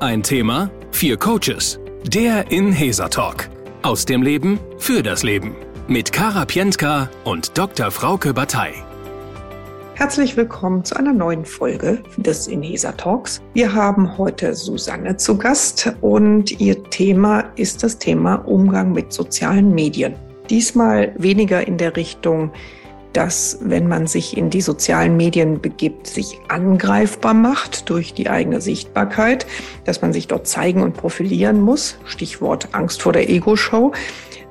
Ein Thema, vier Coaches. Der Inhesa Talk. Aus dem Leben für das Leben. Mit Kara Pientka und Dr. Frauke Batei. Herzlich willkommen zu einer neuen Folge des Inhesa Talks. Wir haben heute Susanne zu Gast und ihr Thema ist das Thema Umgang mit sozialen Medien. Diesmal weniger in der Richtung dass wenn man sich in die sozialen Medien begibt, sich angreifbar macht durch die eigene Sichtbarkeit, dass man sich dort zeigen und profilieren muss, Stichwort Angst vor der Ego-Show,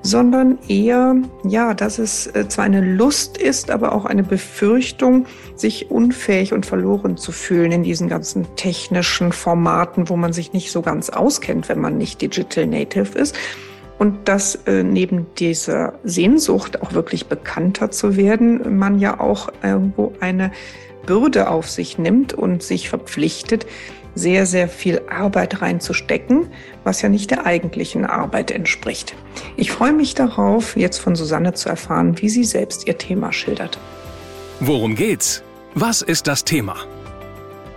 sondern eher, ja, dass es äh, zwar eine Lust ist, aber auch eine Befürchtung, sich unfähig und verloren zu fühlen in diesen ganzen technischen Formaten, wo man sich nicht so ganz auskennt, wenn man nicht Digital Native ist und dass äh, neben dieser Sehnsucht auch wirklich bekannter zu werden, man ja auch irgendwo eine Bürde auf sich nimmt und sich verpflichtet, sehr, sehr viel Arbeit reinzustecken, was ja nicht der eigentlichen Arbeit entspricht. Ich freue mich darauf, jetzt von Susanne zu erfahren, wie sie selbst ihr Thema schildert. Worum geht's? Was ist das Thema?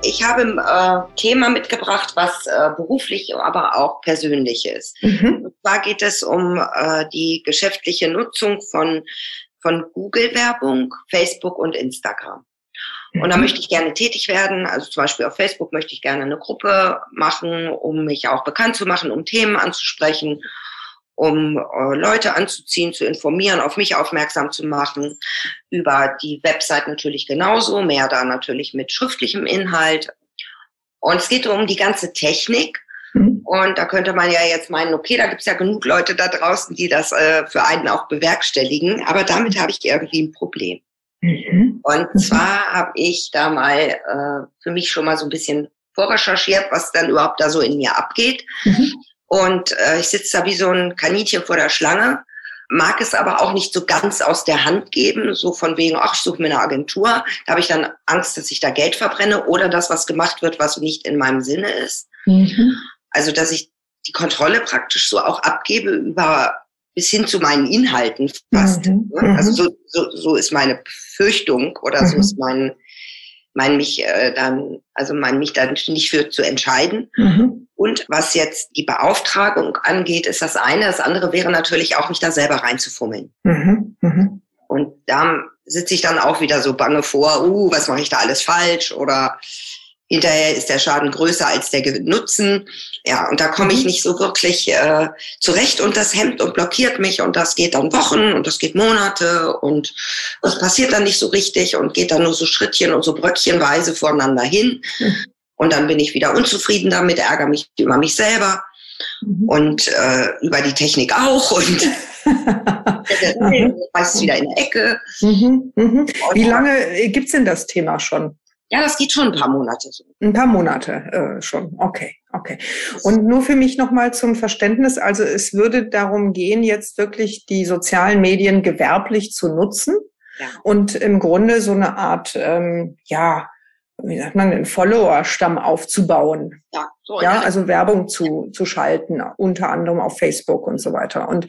Ich habe ein äh, Thema mitgebracht, was äh, beruflich, aber auch persönlich ist. Mhm. Und zwar geht es um äh, die geschäftliche Nutzung von, von Google-Werbung, Facebook und Instagram. Und da mhm. möchte ich gerne tätig werden. Also zum Beispiel auf Facebook möchte ich gerne eine Gruppe machen, um mich auch bekannt zu machen, um Themen anzusprechen um äh, Leute anzuziehen, zu informieren, auf mich aufmerksam zu machen. Über die Website natürlich genauso, mehr da natürlich mit schriftlichem Inhalt. Und es geht um die ganze Technik. Mhm. Und da könnte man ja jetzt meinen, okay, da gibt's ja genug Leute da draußen, die das äh, für einen auch bewerkstelligen. Aber damit habe ich irgendwie ein Problem. Mhm. Und mhm. zwar habe ich da mal äh, für mich schon mal so ein bisschen vorrecherchiert, was dann überhaupt da so in mir abgeht. Mhm. Und äh, ich sitze da wie so ein Kaninchen vor der Schlange, mag es aber auch nicht so ganz aus der Hand geben, so von wegen, ach, ich suche mir eine Agentur. Da habe ich dann Angst, dass ich da Geld verbrenne oder dass was gemacht wird, was nicht in meinem Sinne ist. Mhm. Also, dass ich die Kontrolle praktisch so auch abgebe über bis hin zu meinen Inhalten fast. Mhm. Ne? Also so, so, so ist meine Befürchtung oder so mhm. ist mein, mein mich äh, dann, also mein mich dann nicht für zu entscheiden. Mhm. Und was jetzt die Beauftragung angeht, ist das eine. Das andere wäre natürlich auch, mich da selber reinzufummeln. Mhm. Mhm. Und da sitze ich dann auch wieder so bange vor, uh, was mache ich da alles falsch? Oder hinterher ist der Schaden größer als der Nutzen. Ja, und da komme ich mhm. nicht so wirklich äh, zurecht und das hemmt und blockiert mich und das geht dann Wochen und das geht Monate und das passiert dann nicht so richtig und geht dann nur so Schrittchen und so Bröckchenweise voreinander hin. Mhm. Und dann bin ich wieder unzufrieden damit, ärgere mich über mich selber mhm. und äh, über die Technik auch und weiß wieder in der Ecke. Mhm. Mhm. Wie lange gibt's denn das Thema schon? Ja, das geht schon ein paar Monate so. Ein paar Monate äh, schon. Okay, okay. Und nur für mich nochmal zum Verständnis. Also es würde darum gehen, jetzt wirklich die sozialen Medien gewerblich zu nutzen ja. und im Grunde so eine Art, ähm, ja, wie sagt man, einen Follower-Stamm aufzubauen. Ja, so, ja, also Werbung zu, zu schalten, unter anderem auf Facebook und so weiter. Und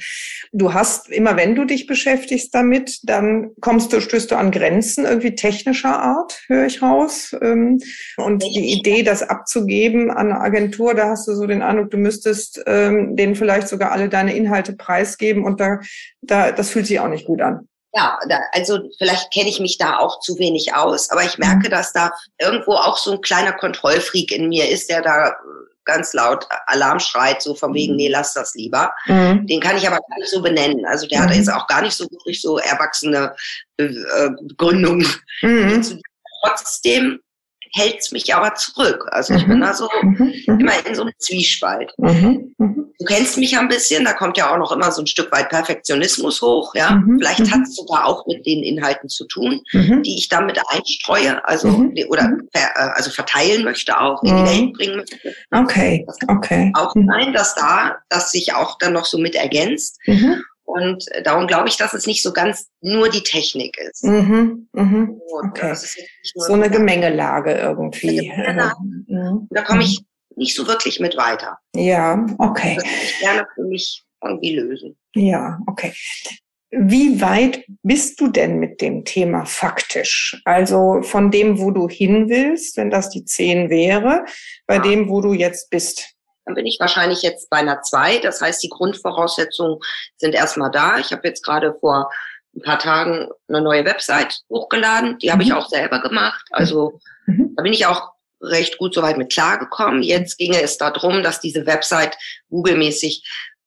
du hast, immer wenn du dich beschäftigst damit, dann kommst du, stößt du an Grenzen irgendwie technischer Art, höre ich raus. Ähm, und die Idee, das abzugeben an eine Agentur, da hast du so den Eindruck, du müsstest ähm, denen vielleicht sogar alle deine Inhalte preisgeben und da, da, das fühlt sich auch nicht gut an. Ja, da, also vielleicht kenne ich mich da auch zu wenig aus, aber ich merke, mhm. dass da irgendwo auch so ein kleiner Kontrollfreak in mir ist, der da ganz laut Alarm schreit, so von wegen, mhm. nee, lass das lieber. Mhm. Den kann ich aber gar nicht so benennen. Also der mhm. hat jetzt auch gar nicht so wirklich so erwachsene äh, Begründungen. Mhm. Trotzdem hält's mich aber zurück. Also ich bin mhm. da so mhm. mhm. immer in so einem Zwiespalt. Mhm. mhm. Du kennst mich ja ein bisschen, da kommt ja auch noch immer so ein Stück weit Perfektionismus hoch. Ja, mhm. vielleicht hat es sogar auch mit den Inhalten zu tun, die ich damit einstreue, also oder äh, also verteilen möchte auch in die Welt bringen möchte. Okay, okay. Auch sein, dass da, dass sich auch dann noch so mit ergänzt. Und darum glaube ich, dass es nicht so ganz nur die Technik ist. Mhm, mhm. Okay. so eine Gemengelage irgendwie. Eine Gemengelage. Mhm. Da komme ich nicht so wirklich mit weiter. Ja, okay. Das würde ich gerne für mich irgendwie lösen. Ja, okay. Wie weit bist du denn mit dem Thema faktisch? Also von dem, wo du hin willst, wenn das die 10 wäre, bei ja. dem, wo du jetzt bist? Dann bin ich wahrscheinlich jetzt bei einer 2. Das heißt, die Grundvoraussetzungen sind erstmal da. Ich habe jetzt gerade vor ein paar Tagen eine neue Website hochgeladen. Die habe mhm. ich auch selber gemacht. Also mhm. da bin ich auch recht gut soweit mit klargekommen. Jetzt ginge es darum, dass diese Website Google-mäßig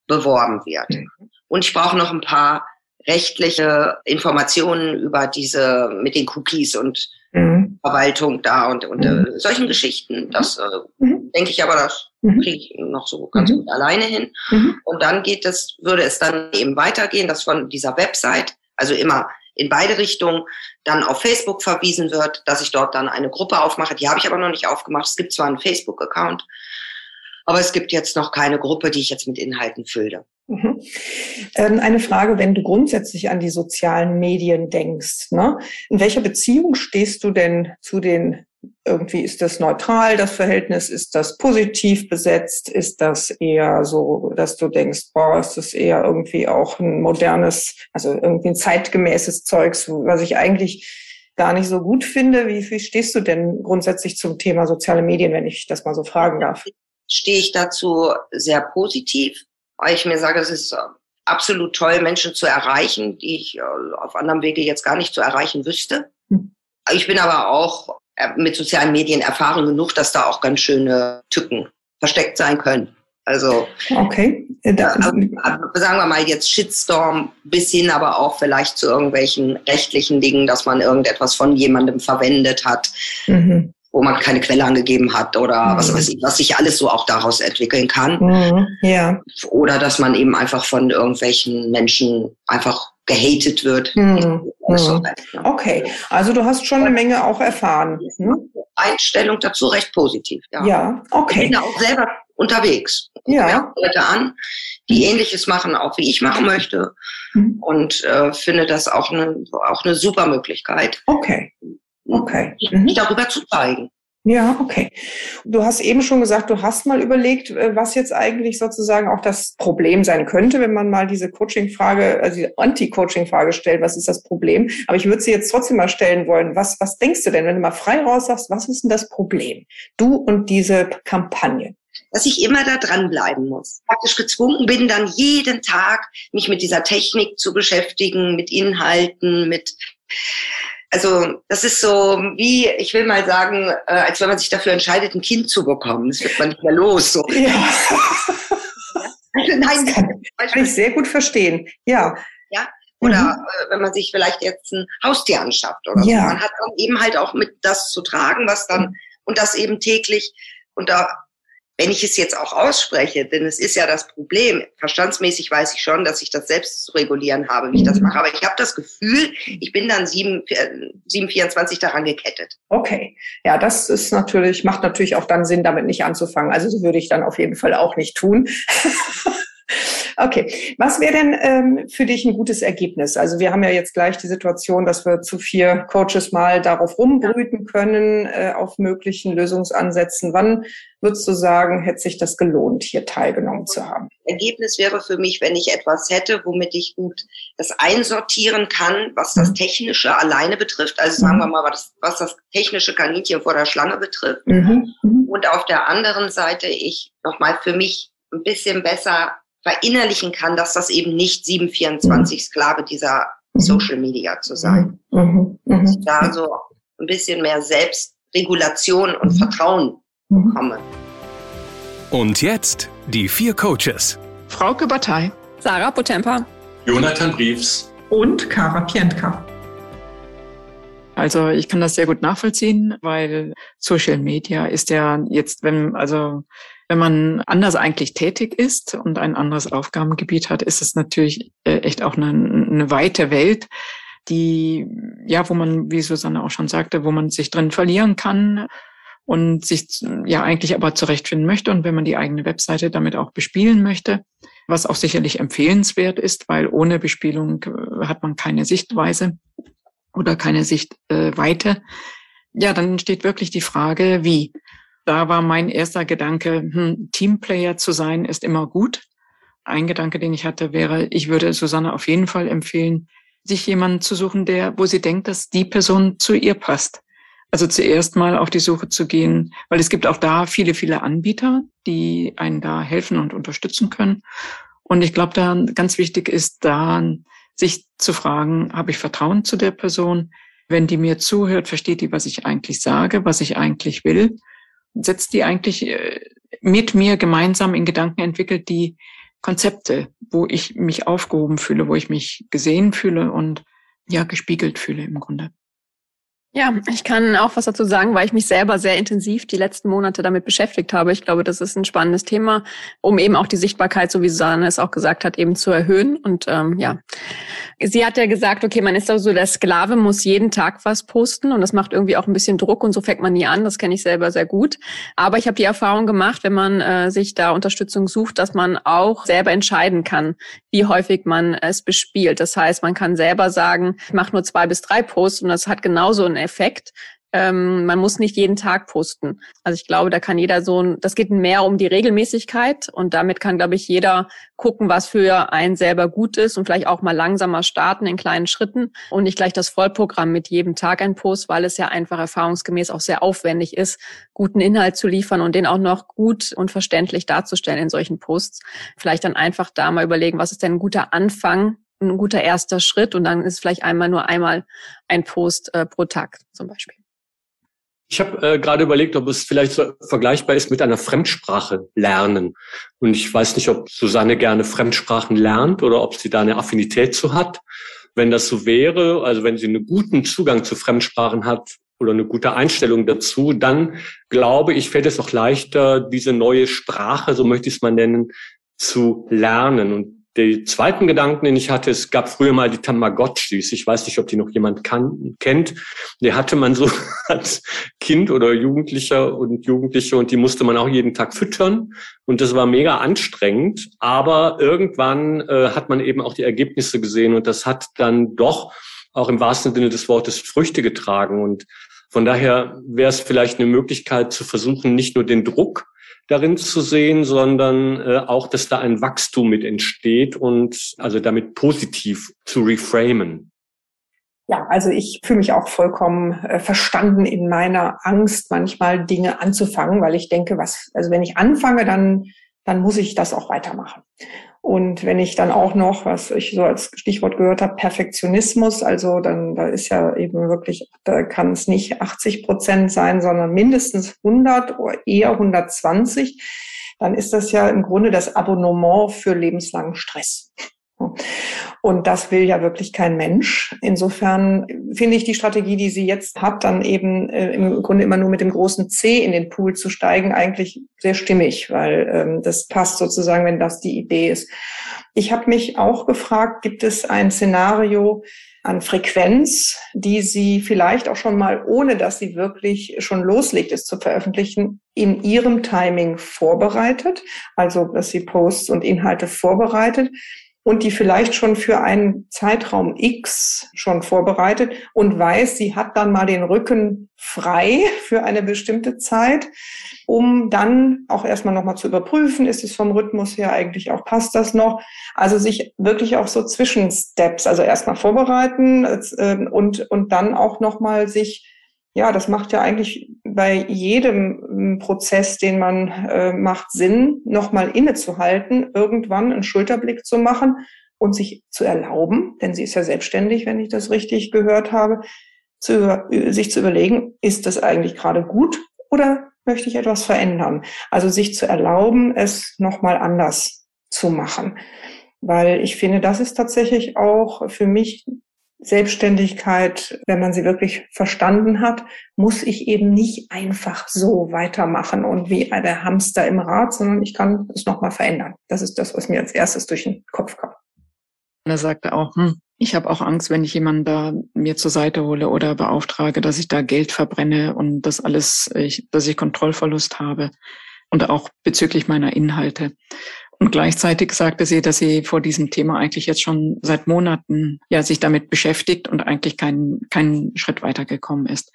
beworben wird. Mhm. Und ich brauche noch ein paar rechtliche Informationen über diese mit den Cookies und mhm. Verwaltung da und, und mhm. äh, solchen Geschichten. Das äh, mhm. denke ich aber, das mhm. kriege ich noch so ganz mhm. gut alleine hin. Und dann geht es, würde es dann eben weitergehen, dass von dieser Website, also immer in beide Richtungen, dann auf Facebook verwiesen wird, dass ich dort dann eine Gruppe aufmache. Die habe ich aber noch nicht aufgemacht. Es gibt zwar einen Facebook-Account, aber es gibt jetzt noch keine Gruppe, die ich jetzt mit Inhalten fülle. Mhm. Ähm, eine Frage, wenn du grundsätzlich an die sozialen Medien denkst, ne? in welcher Beziehung stehst du denn zu den, irgendwie ist das neutral, das Verhältnis, ist das positiv besetzt, ist das eher so, dass du denkst, boah, ist das eher irgendwie auch ein modernes, also irgendwie ein zeitgemäßes Zeugs, was ich eigentlich gar nicht so gut finde. Wie, wie stehst du denn grundsätzlich zum Thema soziale Medien, wenn ich das mal so fragen darf? Stehe ich dazu sehr positiv weil ich mir sage, es ist äh, absolut toll, Menschen zu erreichen, die ich äh, auf anderem Wege jetzt gar nicht zu erreichen wüsste. Hm. Ich bin aber auch äh, mit sozialen Medien erfahren genug, dass da auch ganz schöne Tücken versteckt sein können. Also okay. Da, sagen wir mal jetzt Shitstorm bis hin aber auch vielleicht zu irgendwelchen rechtlichen Dingen, dass man irgendetwas von jemandem verwendet hat. Mhm wo man keine Quelle angegeben hat oder mhm. was weiß ich, was sich alles so auch daraus entwickeln kann. Mhm. Ja. Oder dass man eben einfach von irgendwelchen Menschen einfach gehatet wird. Mhm. mhm. Okay, also du hast schon eine Menge auch erfahren. Hm? Einstellung dazu recht positiv. Ja, ja okay. Ich bin auch selber unterwegs. Ja. Leute an, die Ähnliches machen, auch wie ich machen möchte. Mhm. Und äh, finde das auch eine, auch eine super Möglichkeit. Okay. Okay. Mhm. darüber zu zeigen. Ja, okay. Du hast eben schon gesagt, du hast mal überlegt, äh, was jetzt eigentlich sozusagen auch das Problem sein könnte, wenn man mal diese Coaching-Frage, also die Anti-Coaching-Frage stellt, was ist das Problem? Aber ich würde sie jetzt trotzdem mal stellen wollen. Was, was denkst du denn, wenn du mal frei raus sagst, was ist denn das Problem? Du und diese Kampagne dass ich immer da dranbleiben muss. Praktisch gezwungen bin, dann jeden Tag mich mit dieser Technik zu beschäftigen, mit Inhalten, mit also das ist so wie, ich will mal sagen, äh, als wenn man sich dafür entscheidet, ein Kind zu bekommen. Das wird man nicht mehr los. So. Ja. also, nein, das kann, kann ich sehr gut verstehen. Ja. Ja. Oder mhm. äh, wenn man sich vielleicht jetzt ein Haustier anschafft oder ja. so. Man hat dann eben halt auch mit das zu tragen, was dann und das eben täglich. Und da wenn ich es jetzt auch ausspreche, denn es ist ja das Problem, verstandsmäßig weiß ich schon, dass ich das selbst zu regulieren habe, wie ich das mhm. mache, aber ich habe das Gefühl, ich bin dann 7, 724 daran gekettet. Okay, ja, das ist natürlich, macht natürlich auch dann Sinn, damit nicht anzufangen. Also so würde ich dann auf jeden Fall auch nicht tun. Okay, was wäre denn ähm, für dich ein gutes Ergebnis? Also wir haben ja jetzt gleich die Situation, dass wir zu vier Coaches mal darauf rumbrüten können, äh, auf möglichen Lösungsansätzen. Wann würdest du sagen, hätte sich das gelohnt, hier teilgenommen zu haben? Ergebnis wäre für mich, wenn ich etwas hätte, womit ich gut das einsortieren kann, was das mhm. Technische alleine betrifft. Also sagen wir mhm. mal, was, was das technische Kaninchen vor der Schlange betrifft. Mhm. Mhm. Und auf der anderen Seite ich nochmal für mich ein bisschen besser verinnerlichen kann, dass das eben nicht 724 Sklave dieser mhm. Social Media zu sein. Mhm. Mhm. Dass ich da so ein bisschen mehr Selbstregulation und Vertrauen bekomme. Und jetzt die vier Coaches. Frauke Batei. Sarah Potempa. Jonathan Briefs. Und Kara Pientka. Also ich kann das sehr gut nachvollziehen, weil Social Media ist ja jetzt, wenn, also wenn man anders eigentlich tätig ist und ein anderes Aufgabengebiet hat, ist es natürlich äh, echt auch eine, eine weite Welt, die, ja, wo man, wie Susanne auch schon sagte, wo man sich drin verlieren kann und sich ja eigentlich aber zurechtfinden möchte und wenn man die eigene Webseite damit auch bespielen möchte, was auch sicherlich empfehlenswert ist, weil ohne Bespielung äh, hat man keine Sichtweise oder keine Sichtweite. Ja, dann steht wirklich die Frage, wie da war mein erster Gedanke, hm, Teamplayer zu sein ist immer gut. ein Gedanke, den ich hatte, wäre, ich würde Susanne auf jeden Fall empfehlen, sich jemanden zu suchen, der, wo sie denkt, dass die Person zu ihr passt. Also zuerst mal auf die Suche zu gehen, weil es gibt auch da viele, viele Anbieter, die einen da helfen und unterstützen können. Und ich glaube, da ganz wichtig ist, da sich zu fragen, habe ich Vertrauen zu der Person? Wenn die mir zuhört, versteht die, was ich eigentlich sage, was ich eigentlich will? Setzt die eigentlich äh, mit mir gemeinsam in Gedanken entwickelt, die Konzepte, wo ich mich aufgehoben fühle, wo ich mich gesehen fühle und ja, gespiegelt fühle im Grunde. Ja, ich kann auch was dazu sagen, weil ich mich selber sehr intensiv die letzten Monate damit beschäftigt habe. Ich glaube, das ist ein spannendes Thema, um eben auch die Sichtbarkeit, so wie Susanne es auch gesagt hat, eben zu erhöhen. Und ähm, ja, sie hat ja gesagt, okay, man ist also der Sklave, muss jeden Tag was posten und das macht irgendwie auch ein bisschen Druck und so fängt man nie an. Das kenne ich selber sehr gut. Aber ich habe die Erfahrung gemacht, wenn man äh, sich da Unterstützung sucht, dass man auch selber entscheiden kann, wie häufig man es bespielt. Das heißt, man kann selber sagen, ich mache nur zwei bis drei Posts und das hat genauso einen Effekt. Ähm, man muss nicht jeden Tag posten. Also ich glaube, da kann jeder so ein, das geht mehr um die Regelmäßigkeit und damit kann, glaube ich, jeder gucken, was für einen selber gut ist und vielleicht auch mal langsamer starten in kleinen Schritten und nicht gleich das Vollprogramm mit jedem Tag ein Post, weil es ja einfach erfahrungsgemäß auch sehr aufwendig ist, guten Inhalt zu liefern und den auch noch gut und verständlich darzustellen in solchen Posts. Vielleicht dann einfach da mal überlegen, was ist denn ein guter Anfang ein guter erster Schritt und dann ist vielleicht einmal nur einmal ein Post äh, pro Tag zum Beispiel. Ich habe äh, gerade überlegt, ob es vielleicht so vergleichbar ist mit einer Fremdsprache lernen. Und ich weiß nicht, ob Susanne gerne Fremdsprachen lernt oder ob sie da eine Affinität zu hat. Wenn das so wäre, also wenn sie einen guten Zugang zu Fremdsprachen hat oder eine gute Einstellung dazu, dann glaube ich, fällt es auch leichter, diese neue Sprache, so möchte ich es mal nennen, zu lernen. Und die zweiten Gedanken, den ich hatte, es gab früher mal die Tamagotchis. Ich weiß nicht, ob die noch jemand kann, kennt. Die hatte man so als Kind oder Jugendlicher und Jugendliche und die musste man auch jeden Tag füttern. Und das war mega anstrengend. Aber irgendwann äh, hat man eben auch die Ergebnisse gesehen und das hat dann doch auch im wahrsten Sinne des Wortes Früchte getragen. Und von daher wäre es vielleicht eine Möglichkeit zu versuchen, nicht nur den Druck darin zu sehen, sondern äh, auch, dass da ein Wachstum mit entsteht und also damit positiv zu reframen. Ja, also ich fühle mich auch vollkommen äh, verstanden in meiner Angst, manchmal Dinge anzufangen, weil ich denke, was, also wenn ich anfange, dann, dann muss ich das auch weitermachen. Und wenn ich dann auch noch, was ich so als Stichwort gehört habe, Perfektionismus, also dann, da ist ja eben wirklich, da kann es nicht 80 Prozent sein, sondern mindestens 100 oder eher 120, dann ist das ja im Grunde das Abonnement für lebenslangen Stress. Und das will ja wirklich kein Mensch. Insofern finde ich die Strategie, die sie jetzt hat, dann eben äh, im Grunde immer nur mit dem großen C in den Pool zu steigen, eigentlich sehr stimmig, weil ähm, das passt sozusagen, wenn das die Idee ist. Ich habe mich auch gefragt, gibt es ein Szenario an Frequenz, die sie vielleicht auch schon mal, ohne dass sie wirklich schon loslegt, es zu veröffentlichen, in ihrem Timing vorbereitet, also dass sie Posts und Inhalte vorbereitet und die vielleicht schon für einen Zeitraum X schon vorbereitet und weiß, sie hat dann mal den Rücken frei für eine bestimmte Zeit, um dann auch erstmal nochmal zu überprüfen, ist es vom Rhythmus her eigentlich auch, passt das noch? Also sich wirklich auch so Zwischensteps, also erstmal vorbereiten ähm, und, und dann auch nochmal sich ja, das macht ja eigentlich bei jedem hm, Prozess, den man äh, macht, Sinn, nochmal innezuhalten, irgendwann einen Schulterblick zu machen und sich zu erlauben, denn sie ist ja selbstständig, wenn ich das richtig gehört habe, zu, sich zu überlegen, ist das eigentlich gerade gut oder möchte ich etwas verändern? Also sich zu erlauben, es nochmal anders zu machen. Weil ich finde, das ist tatsächlich auch für mich Selbstständigkeit, wenn man sie wirklich verstanden hat, muss ich eben nicht einfach so weitermachen und wie der Hamster im Rad, sondern ich kann es nochmal verändern. Das ist das, was mir als erstes durch den Kopf kam. Er sagte auch, hm, ich habe auch Angst, wenn ich jemanden da mir zur Seite hole oder beauftrage, dass ich da Geld verbrenne und das alles, ich, dass ich Kontrollverlust habe und auch bezüglich meiner Inhalte. Und gleichzeitig sagte sie, dass sie vor diesem Thema eigentlich jetzt schon seit Monaten ja sich damit beschäftigt und eigentlich keinen keinen Schritt weitergekommen ist.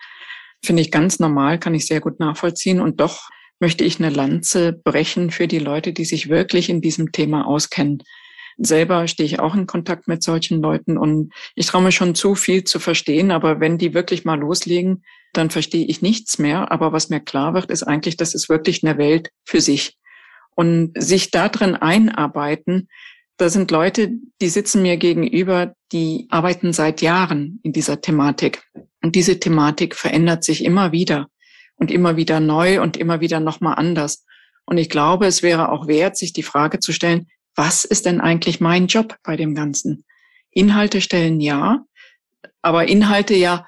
Finde ich ganz normal, kann ich sehr gut nachvollziehen. Und doch möchte ich eine Lanze brechen für die Leute, die sich wirklich in diesem Thema auskennen. Selber stehe ich auch in Kontakt mit solchen Leuten und ich traue mir schon zu viel zu verstehen, aber wenn die wirklich mal loslegen, dann verstehe ich nichts mehr. Aber was mir klar wird, ist eigentlich, das ist wirklich eine Welt für sich. Und sich da drin einarbeiten, da sind Leute, die sitzen mir gegenüber, die arbeiten seit Jahren in dieser Thematik. Und diese Thematik verändert sich immer wieder und immer wieder neu und immer wieder nochmal anders. Und ich glaube, es wäre auch wert, sich die Frage zu stellen, was ist denn eigentlich mein Job bei dem Ganzen? Inhalte stellen ja, aber Inhalte ja,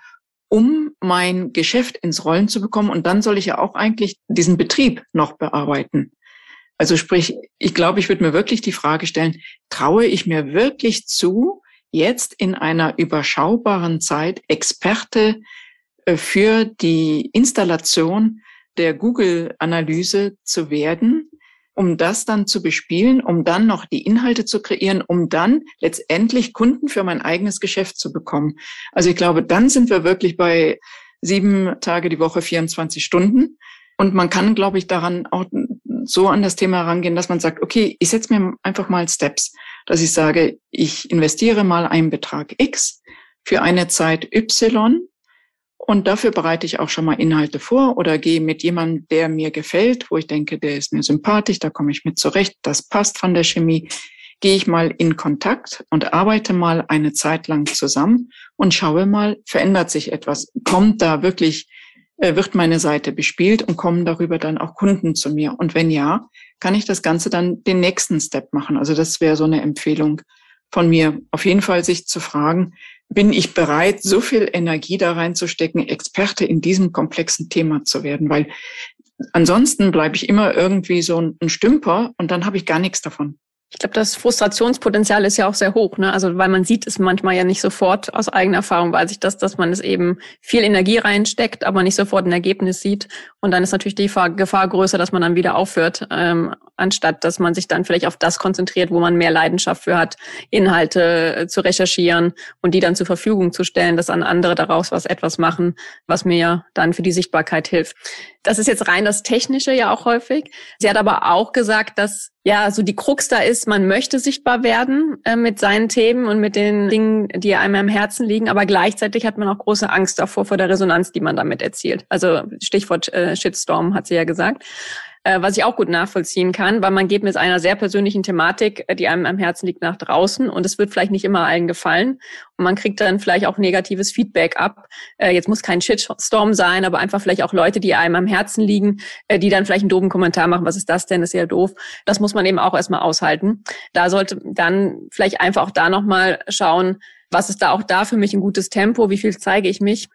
um mein Geschäft ins Rollen zu bekommen. Und dann soll ich ja auch eigentlich diesen Betrieb noch bearbeiten. Also sprich, ich glaube, ich würde mir wirklich die Frage stellen, traue ich mir wirklich zu, jetzt in einer überschaubaren Zeit Experte äh, für die Installation der Google-Analyse zu werden, um das dann zu bespielen, um dann noch die Inhalte zu kreieren, um dann letztendlich Kunden für mein eigenes Geschäft zu bekommen. Also ich glaube, dann sind wir wirklich bei sieben Tage die Woche, 24 Stunden. Und man kann, glaube ich, daran auch so an das Thema rangehen, dass man sagt, okay, ich setze mir einfach mal Steps, dass ich sage, ich investiere mal einen Betrag X für eine Zeit Y und dafür bereite ich auch schon mal Inhalte vor oder gehe mit jemandem, der mir gefällt, wo ich denke, der ist mir sympathisch, da komme ich mit zurecht, das passt von der Chemie, gehe ich mal in Kontakt und arbeite mal eine Zeit lang zusammen und schaue mal, verändert sich etwas? Kommt da wirklich, wird meine Seite bespielt und kommen darüber dann auch Kunden zu mir? Und wenn ja, kann ich das Ganze dann den nächsten Step machen? Also das wäre so eine Empfehlung von mir. Auf jeden Fall sich zu fragen, bin ich bereit, so viel Energie da reinzustecken, Experte in diesem komplexen Thema zu werden, weil ansonsten bleibe ich immer irgendwie so ein Stümper und dann habe ich gar nichts davon. Ich glaube, das Frustrationspotenzial ist ja auch sehr hoch, ne? Also weil man sieht es manchmal ja nicht sofort aus eigener Erfahrung, weiß ich das, dass man es eben viel Energie reinsteckt, aber nicht sofort ein Ergebnis sieht. Und dann ist natürlich die Gefahr größer, dass man dann wieder aufhört, ähm, anstatt dass man sich dann vielleicht auf das konzentriert, wo man mehr Leidenschaft für hat, Inhalte äh, zu recherchieren und die dann zur Verfügung zu stellen, dass an andere daraus was etwas machen, was mir dann für die Sichtbarkeit hilft. Das ist jetzt rein das Technische ja auch häufig. Sie hat aber auch gesagt, dass ja so die Krux da ist, man möchte sichtbar werden äh, mit seinen Themen und mit den Dingen, die einem am Herzen liegen, aber gleichzeitig hat man auch große Angst davor, vor der Resonanz, die man damit erzielt. Also Stichwort äh, Shitstorm hat sie ja gesagt äh, was ich auch gut nachvollziehen kann, weil man geht mit einer sehr persönlichen Thematik, äh, die einem am Herzen liegt, nach draußen und es wird vielleicht nicht immer allen gefallen und man kriegt dann vielleicht auch negatives Feedback ab. Äh, jetzt muss kein Shitstorm sein, aber einfach vielleicht auch Leute, die einem am Herzen liegen, äh, die dann vielleicht einen doofen Kommentar machen, was ist das denn, das ist ja doof. Das muss man eben auch erstmal aushalten. Da sollte dann vielleicht einfach auch da nochmal schauen, was ist da auch da für mich ein gutes Tempo, wie viel zeige ich mich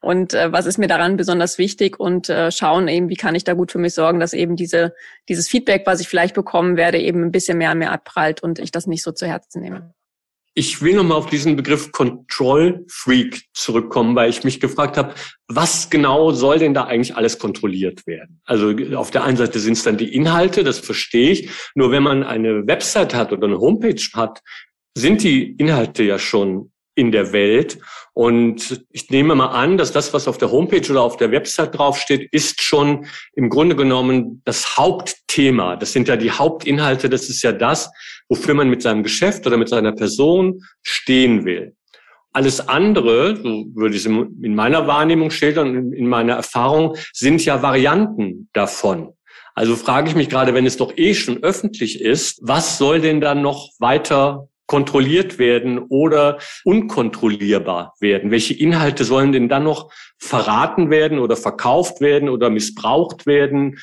und äh, was ist mir daran besonders wichtig und äh, schauen eben, wie kann ich da gut für mich sorgen, dass eben diese, dieses Feedback, was ich vielleicht bekommen werde, eben ein bisschen mehr an mir abprallt und ich das nicht so zu Herzen nehme. Ich will nochmal auf diesen Begriff Control Freak zurückkommen, weil ich mich gefragt habe, was genau soll denn da eigentlich alles kontrolliert werden? Also auf der einen Seite sind es dann die Inhalte, das verstehe ich. Nur wenn man eine Website hat oder eine Homepage hat, sind die Inhalte ja schon in der Welt. Und ich nehme mal an, dass das, was auf der Homepage oder auf der Website draufsteht, ist schon im Grunde genommen das Hauptthema. Das sind ja die Hauptinhalte. Das ist ja das, wofür man mit seinem Geschäft oder mit seiner Person stehen will. Alles andere, so würde ich es in meiner Wahrnehmung schildern in meiner Erfahrung, sind ja Varianten davon. Also frage ich mich gerade, wenn es doch eh schon öffentlich ist, was soll denn dann noch weiter kontrolliert werden oder unkontrollierbar werden? Welche Inhalte sollen denn dann noch verraten werden oder verkauft werden oder missbraucht werden?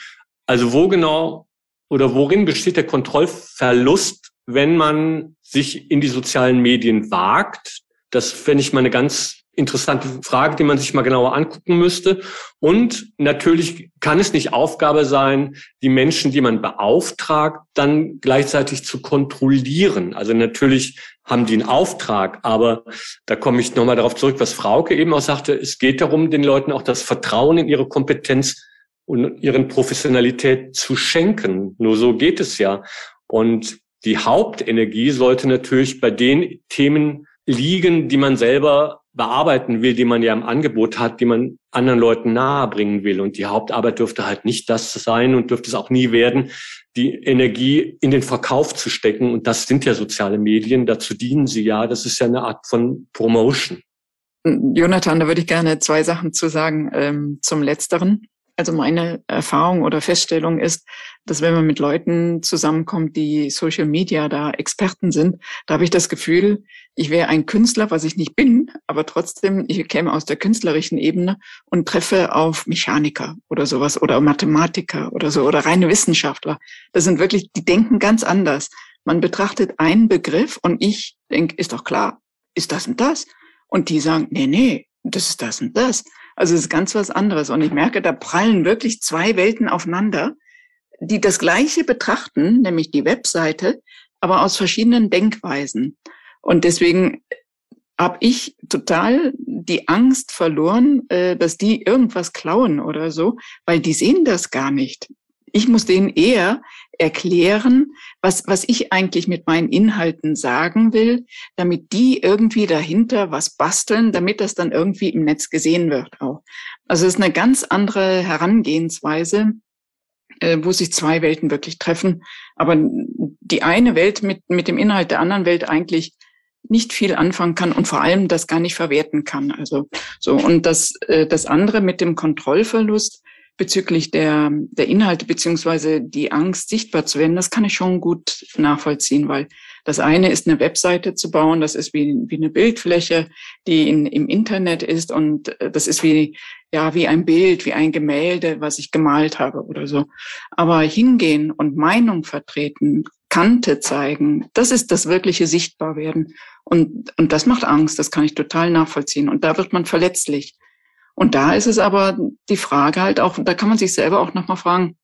Also wo genau oder worin besteht der Kontrollverlust, wenn man sich in die sozialen Medien wagt? Das fände ich mal eine ganz interessante Frage, die man sich mal genauer angucken müsste. Und natürlich kann es nicht Aufgabe sein, die Menschen, die man beauftragt, dann gleichzeitig zu kontrollieren. Also natürlich haben die einen Auftrag, aber da komme ich nochmal darauf zurück, was Frauke eben auch sagte. Es geht darum, den Leuten auch das Vertrauen in ihre Kompetenz und ihren Professionalität zu schenken. Nur so geht es ja. Und die Hauptenergie sollte natürlich bei den Themen liegen, die man selber bearbeiten will, die man ja im Angebot hat, die man anderen Leuten nahebringen will. Und die Hauptarbeit dürfte halt nicht das sein und dürfte es auch nie werden, die Energie in den Verkauf zu stecken. Und das sind ja soziale Medien, dazu dienen sie ja. Das ist ja eine Art von Promotion. Jonathan, da würde ich gerne zwei Sachen zu sagen ähm, zum Letzteren. Also meine Erfahrung oder Feststellung ist, dass wenn man mit Leuten zusammenkommt, die Social Media da Experten sind, da habe ich das Gefühl, ich wäre ein Künstler, was ich nicht bin, aber trotzdem, ich käme aus der künstlerischen Ebene und treffe auf Mechaniker oder sowas oder Mathematiker oder so oder reine Wissenschaftler. Das sind wirklich, die denken ganz anders. Man betrachtet einen Begriff und ich denke, ist doch klar, ist das und das? Und die sagen, nee, nee, das ist das und das. Also es ist ganz was anderes. Und ich merke, da prallen wirklich zwei Welten aufeinander, die das Gleiche betrachten, nämlich die Webseite, aber aus verschiedenen Denkweisen. Und deswegen habe ich total die Angst verloren, äh, dass die irgendwas klauen oder so, weil die sehen das gar nicht. Ich muss denen eher erklären, was, was ich eigentlich mit meinen Inhalten sagen will, damit die irgendwie dahinter was basteln, damit das dann irgendwie im Netz gesehen wird auch. Also es ist eine ganz andere Herangehensweise, äh, wo sich zwei Welten wirklich treffen. Aber die eine Welt mit, mit dem Inhalt der anderen Welt eigentlich nicht viel anfangen kann und vor allem das gar nicht verwerten kann. Also so und das äh, das andere mit dem Kontrollverlust bezüglich der, der Inhalte beziehungsweise die Angst, sichtbar zu werden, das kann ich schon gut nachvollziehen, weil das eine ist, eine Webseite zu bauen, das ist wie, wie eine Bildfläche, die in, im Internet ist und äh, das ist wie, ja, wie ein Bild, wie ein Gemälde, was ich gemalt habe oder so. Aber hingehen und Meinung vertreten, Kante zeigen, das ist das wirkliche Sichtbarwerden. Und, und das macht Angst, das kann ich total nachvollziehen. Und da wird man verletzlich. Und da ist es aber die Frage halt auch, da kann man sich selber auch nochmal fragen,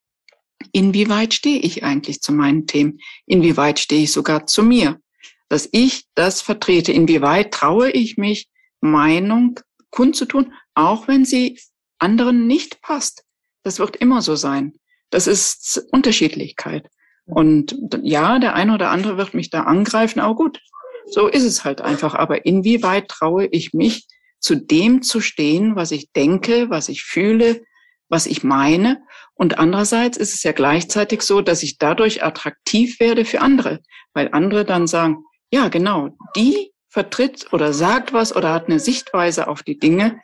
inwieweit stehe ich eigentlich zu meinen Themen? Inwieweit stehe ich sogar zu mir? Dass ich das vertrete, inwieweit traue ich mich, Meinung kundzutun, auch wenn sie anderen nicht passt. Das wird immer so sein. Das ist Unterschiedlichkeit. Und ja, der eine oder andere wird mich da angreifen, aber gut, so ist es halt einfach. Aber inwieweit traue ich mich, zu dem zu stehen, was ich denke, was ich fühle, was ich meine. Und andererseits ist es ja gleichzeitig so, dass ich dadurch attraktiv werde für andere, weil andere dann sagen, ja, genau, die vertritt oder sagt was oder hat eine Sichtweise auf die Dinge,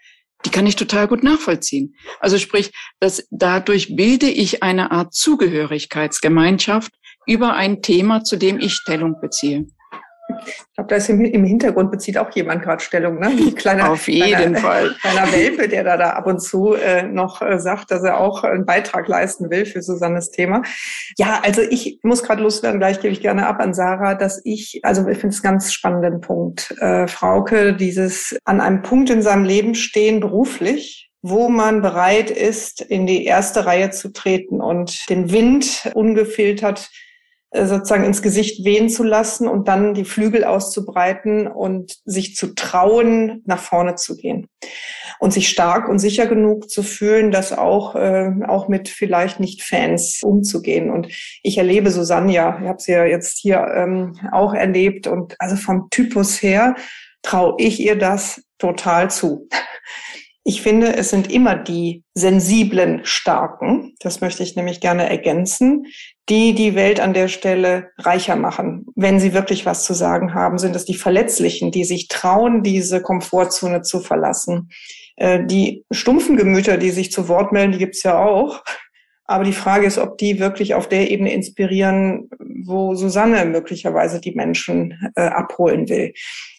die kann ich total gut nachvollziehen. Also sprich, dass dadurch bilde ich eine Art Zugehörigkeitsgemeinschaft über ein Thema, zu dem ich Stellung beziehe. Ich glaube, da ist im, im, Hintergrund bezieht auch jemand gerade Stellung, ne? Ein kleiner, Auf jeden kleiner, Fall. Kleiner Welpe, der da, da ab und zu äh, noch äh, sagt, dass er auch einen Beitrag leisten will für Susannes Thema. Ja, also ich muss gerade loswerden, gleich gebe ich gerne ab an Sarah, dass ich, also ich finde es ganz spannenden Punkt, äh, Frauke, dieses an einem Punkt in seinem Leben stehen beruflich, wo man bereit ist, in die erste Reihe zu treten und den Wind ungefiltert sozusagen ins Gesicht wehen zu lassen und dann die Flügel auszubreiten und sich zu trauen, nach vorne zu gehen und sich stark und sicher genug zu fühlen, das auch äh, auch mit vielleicht nicht Fans umzugehen. Und ich erlebe Susanne ja, ich habe sie ja jetzt hier ähm, auch erlebt und also vom Typus her traue ich ihr das total zu. Ich finde, es sind immer die sensiblen Starken, das möchte ich nämlich gerne ergänzen, die die Welt an der Stelle reicher machen. Wenn sie wirklich was zu sagen haben, sind es die Verletzlichen, die sich trauen, diese Komfortzone zu verlassen. Äh, die stumpfen Gemüter, die sich zu Wort melden, die gibt's ja auch. Aber die Frage ist, ob die wirklich auf der Ebene inspirieren, wo Susanne möglicherweise die Menschen äh, abholen will.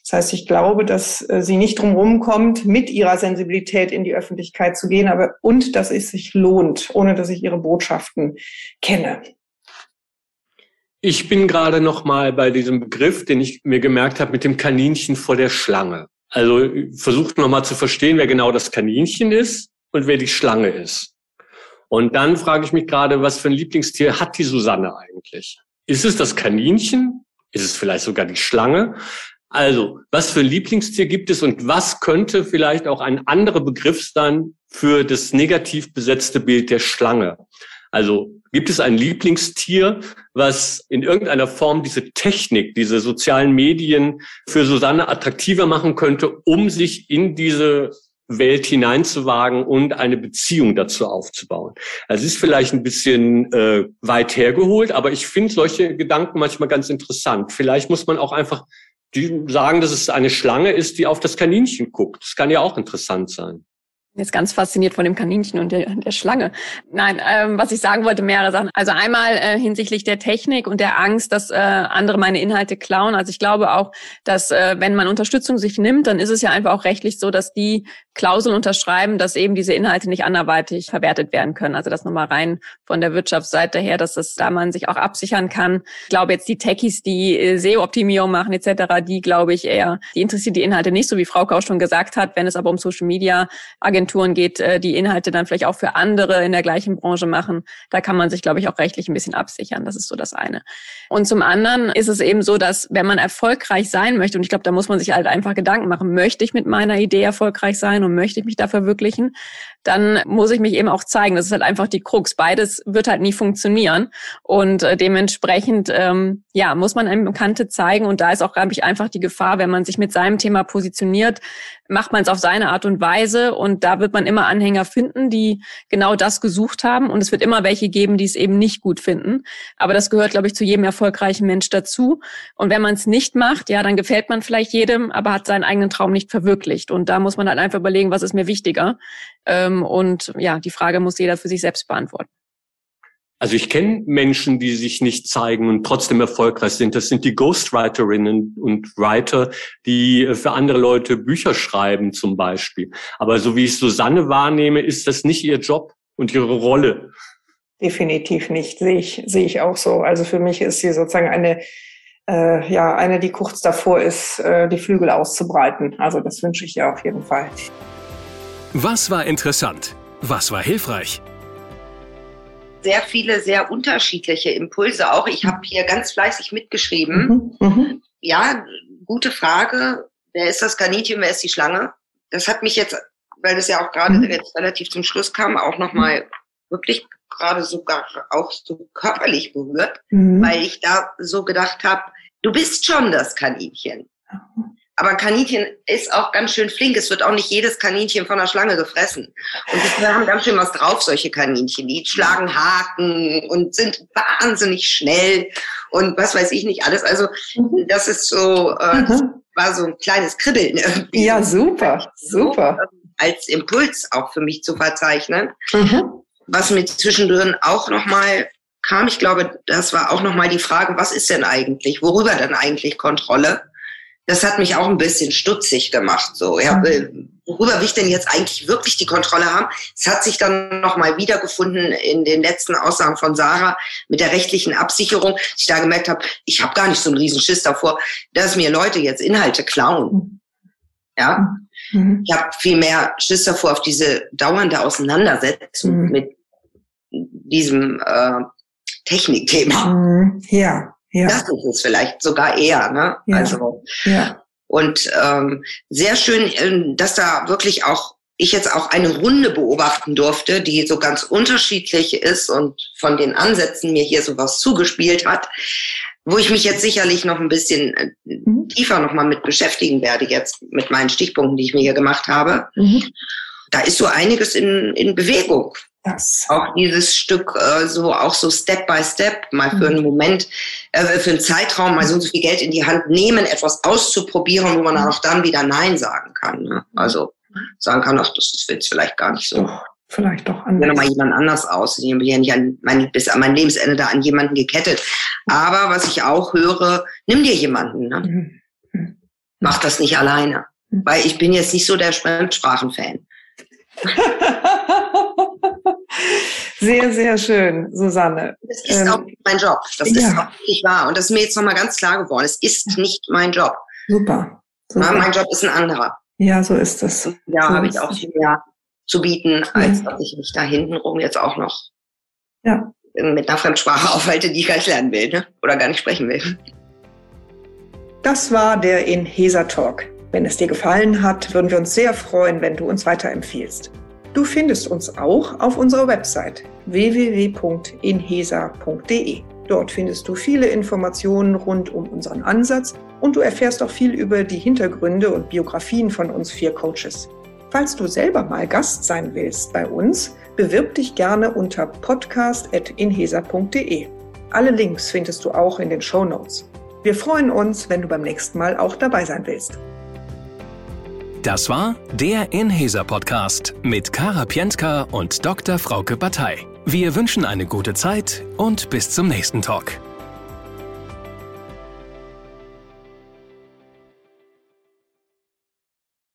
Das heißt, ich glaube, dass äh, sie nicht drumherum kommt, mit ihrer Sensibilität in die Öffentlichkeit zu gehen, aber und dass es sich lohnt, ohne dass ich ihre Botschaften kenne. Ich bin gerade noch mal bei diesem Begriff, den ich mir gemerkt habe, mit dem Kaninchen vor der Schlange. Also versucht noch mal zu verstehen, wer genau das Kaninchen ist und wer die Schlange ist. Und dann frage ich mich gerade, was für ein Lieblingstier hat die Susanne eigentlich? Ist es das Kaninchen? Ist es vielleicht sogar die Schlange? Also, was für ein Lieblingstier gibt es und was könnte vielleicht auch ein anderer Begriff sein für das negativ besetzte Bild der Schlange? Also gibt es ein Lieblingstier, was in irgendeiner Form diese Technik, diese sozialen Medien für Susanne attraktiver machen könnte, um sich in diese Welt hineinzuwagen und eine Beziehung dazu aufzubauen. Also es ist vielleicht ein bisschen äh, weit hergeholt, aber ich finde solche Gedanken manchmal ganz interessant. Vielleicht muss man auch einfach die sagen, dass es eine Schlange ist, die auf das Kaninchen guckt. Das kann ja auch interessant sein jetzt ganz fasziniert von dem Kaninchen und der, der Schlange. Nein, ähm, was ich sagen wollte, mehrere Sachen. Also einmal äh, hinsichtlich der Technik und der Angst, dass äh, andere meine Inhalte klauen. Also ich glaube auch, dass äh, wenn man Unterstützung sich nimmt, dann ist es ja einfach auch rechtlich so, dass die Klauseln unterschreiben, dass eben diese Inhalte nicht anderweitig verwertet werden können. Also das nochmal rein von der Wirtschaftsseite her, dass das da man sich auch absichern kann. Ich glaube jetzt die Techies, die äh, SEO-Optimierung machen etc., die glaube ich eher, die interessieren die Inhalte nicht, so wie Frau Kau schon gesagt hat. Wenn es aber um Social Media Agenturen Agenturen geht, äh, die Inhalte dann vielleicht auch für andere in der gleichen Branche machen. Da kann man sich, glaube ich, auch rechtlich ein bisschen absichern. Das ist so das eine. Und zum anderen ist es eben so, dass wenn man erfolgreich sein möchte, und ich glaube, da muss man sich halt einfach Gedanken machen, möchte ich mit meiner Idee erfolgreich sein und möchte ich mich da verwirklichen, dann muss ich mich eben auch zeigen. Das ist halt einfach die Krux. Beides wird halt nie funktionieren. Und äh, dementsprechend, ähm, ja, muss man einem Bekannte zeigen. Und da ist auch, glaube ich, einfach die Gefahr, wenn man sich mit seinem Thema positioniert, macht man es auf seine Art und Weise. Und da wird man immer Anhänger finden, die genau das gesucht haben. Und es wird immer welche geben, die es eben nicht gut finden. Aber das gehört, glaube ich, zu jedem erfolgreichen Mensch dazu. Und wenn man es nicht macht, ja, dann gefällt man vielleicht jedem, aber hat seinen eigenen Traum nicht verwirklicht. Und da muss man halt einfach überlegen, was ist mir wichtiger. Ähm, und ja, die Frage muss jeder für sich selbst beantworten. Also ich kenne Menschen, die sich nicht zeigen und trotzdem erfolgreich sind. Das sind die Ghostwriterinnen und Writer, die für andere Leute Bücher schreiben zum Beispiel. Aber so wie ich Susanne wahrnehme, ist das nicht ihr Job und ihre Rolle. Definitiv nicht, sehe ich, sehe ich auch so. Also für mich ist sie sozusagen eine, äh, ja, eine, die kurz davor ist, äh, die Flügel auszubreiten. Also das wünsche ich ihr auf jeden Fall. Was war interessant? Was war hilfreich? Sehr viele, sehr unterschiedliche Impulse auch. Ich habe hier ganz fleißig mitgeschrieben. Mhm. Mhm. Ja, gute Frage. Wer ist das Kaninchen, wer ist die Schlange? Das hat mich jetzt, weil das ja auch gerade mhm. jetzt relativ zum Schluss kam, auch nochmal wirklich gerade sogar auch so körperlich berührt, mhm. weil ich da so gedacht habe, du bist schon das Kaninchen. Aber Kaninchen ist auch ganz schön flink. Es wird auch nicht jedes Kaninchen von der Schlange gefressen. Und die haben ganz schön was drauf, solche Kaninchen. Die schlagen Haken und sind wahnsinnig schnell und was weiß ich nicht alles. Also mhm. das ist so, äh, mhm. war so ein kleines Kribbeln irgendwie. Ja, super, super. Als Impuls auch für mich zu verzeichnen. Mhm. Was mir zwischendrin auch nochmal kam, ich glaube, das war auch nochmal die Frage, was ist denn eigentlich, worüber denn eigentlich Kontrolle? Das hat mich auch ein bisschen stutzig gemacht. So, ja, mhm. worüber will ich denn jetzt eigentlich wirklich die Kontrolle haben? Es hat sich dann nochmal wiedergefunden in den letzten Aussagen von Sarah mit der rechtlichen Absicherung, dass ich da gemerkt habe, ich habe gar nicht so einen riesen Schiss davor, dass mir Leute jetzt Inhalte klauen. Ja, mhm. ich habe viel mehr Schiss davor auf diese dauernde Auseinandersetzung mhm. mit diesem äh, Technikthema. Mhm. Ja. Ja. Das ist es vielleicht sogar eher. Ne? Ja. Also, ja. Und ähm, sehr schön, ähm, dass da wirklich auch ich jetzt auch eine Runde beobachten durfte, die so ganz unterschiedlich ist und von den Ansätzen mir hier sowas zugespielt hat, wo ich mich jetzt sicherlich noch ein bisschen äh, mhm. tiefer nochmal mit beschäftigen werde, jetzt mit meinen Stichpunkten, die ich mir hier gemacht habe. Mhm. Da ist so einiges in, in Bewegung. Das. Auch dieses Stück äh, so auch so Step by Step mal für einen mhm. Moment, äh, für einen Zeitraum mal so und so viel Geld in die Hand nehmen, etwas auszuprobieren, wo man mhm. auch dann wieder Nein sagen kann. Ne? Mhm. Also sagen kann, ach, das ist jetzt vielleicht gar nicht so. Doch, vielleicht doch anders. Ja, nochmal jemand anders aus. Ich bin ja nicht an mein, bis an mein Lebensende da an jemanden gekettet. Aber was ich auch höre, nimm dir jemanden. Ne? Mhm. Mach das nicht alleine. Weil ich bin jetzt nicht so der Fremdsprachenfan. Sehr, sehr schön, Susanne. Das ist ähm, auch nicht mein Job. Das ja. ist auch nicht wahr. Und das ist mir jetzt nochmal ganz klar geworden. Es ist nicht mein Job. Super. Super. Mein Job ist ein anderer. Ja, so ist es. Ja, so habe ich auch viel mehr zu bieten, als dass ich mich da hintenrum jetzt auch noch ja. mit einer Fremdsprache aufhalte, die ich gar nicht lernen will ne? oder gar nicht sprechen will. Das war der Inhesa Talk. Wenn es dir gefallen hat, würden wir uns sehr freuen, wenn du uns weiterempfiehlst. Du findest uns auch auf unserer Website www.inhesa.de. Dort findest du viele Informationen rund um unseren Ansatz und du erfährst auch viel über die Hintergründe und Biografien von uns vier Coaches. Falls du selber mal Gast sein willst bei uns, bewirb dich gerne unter podcast.inhesa.de. Alle Links findest du auch in den Show Notes. Wir freuen uns, wenn du beim nächsten Mal auch dabei sein willst. Das war der Inhesa Podcast mit Kara Pientka und Dr. Frauke Batei. Wir wünschen eine gute Zeit und bis zum nächsten Talk.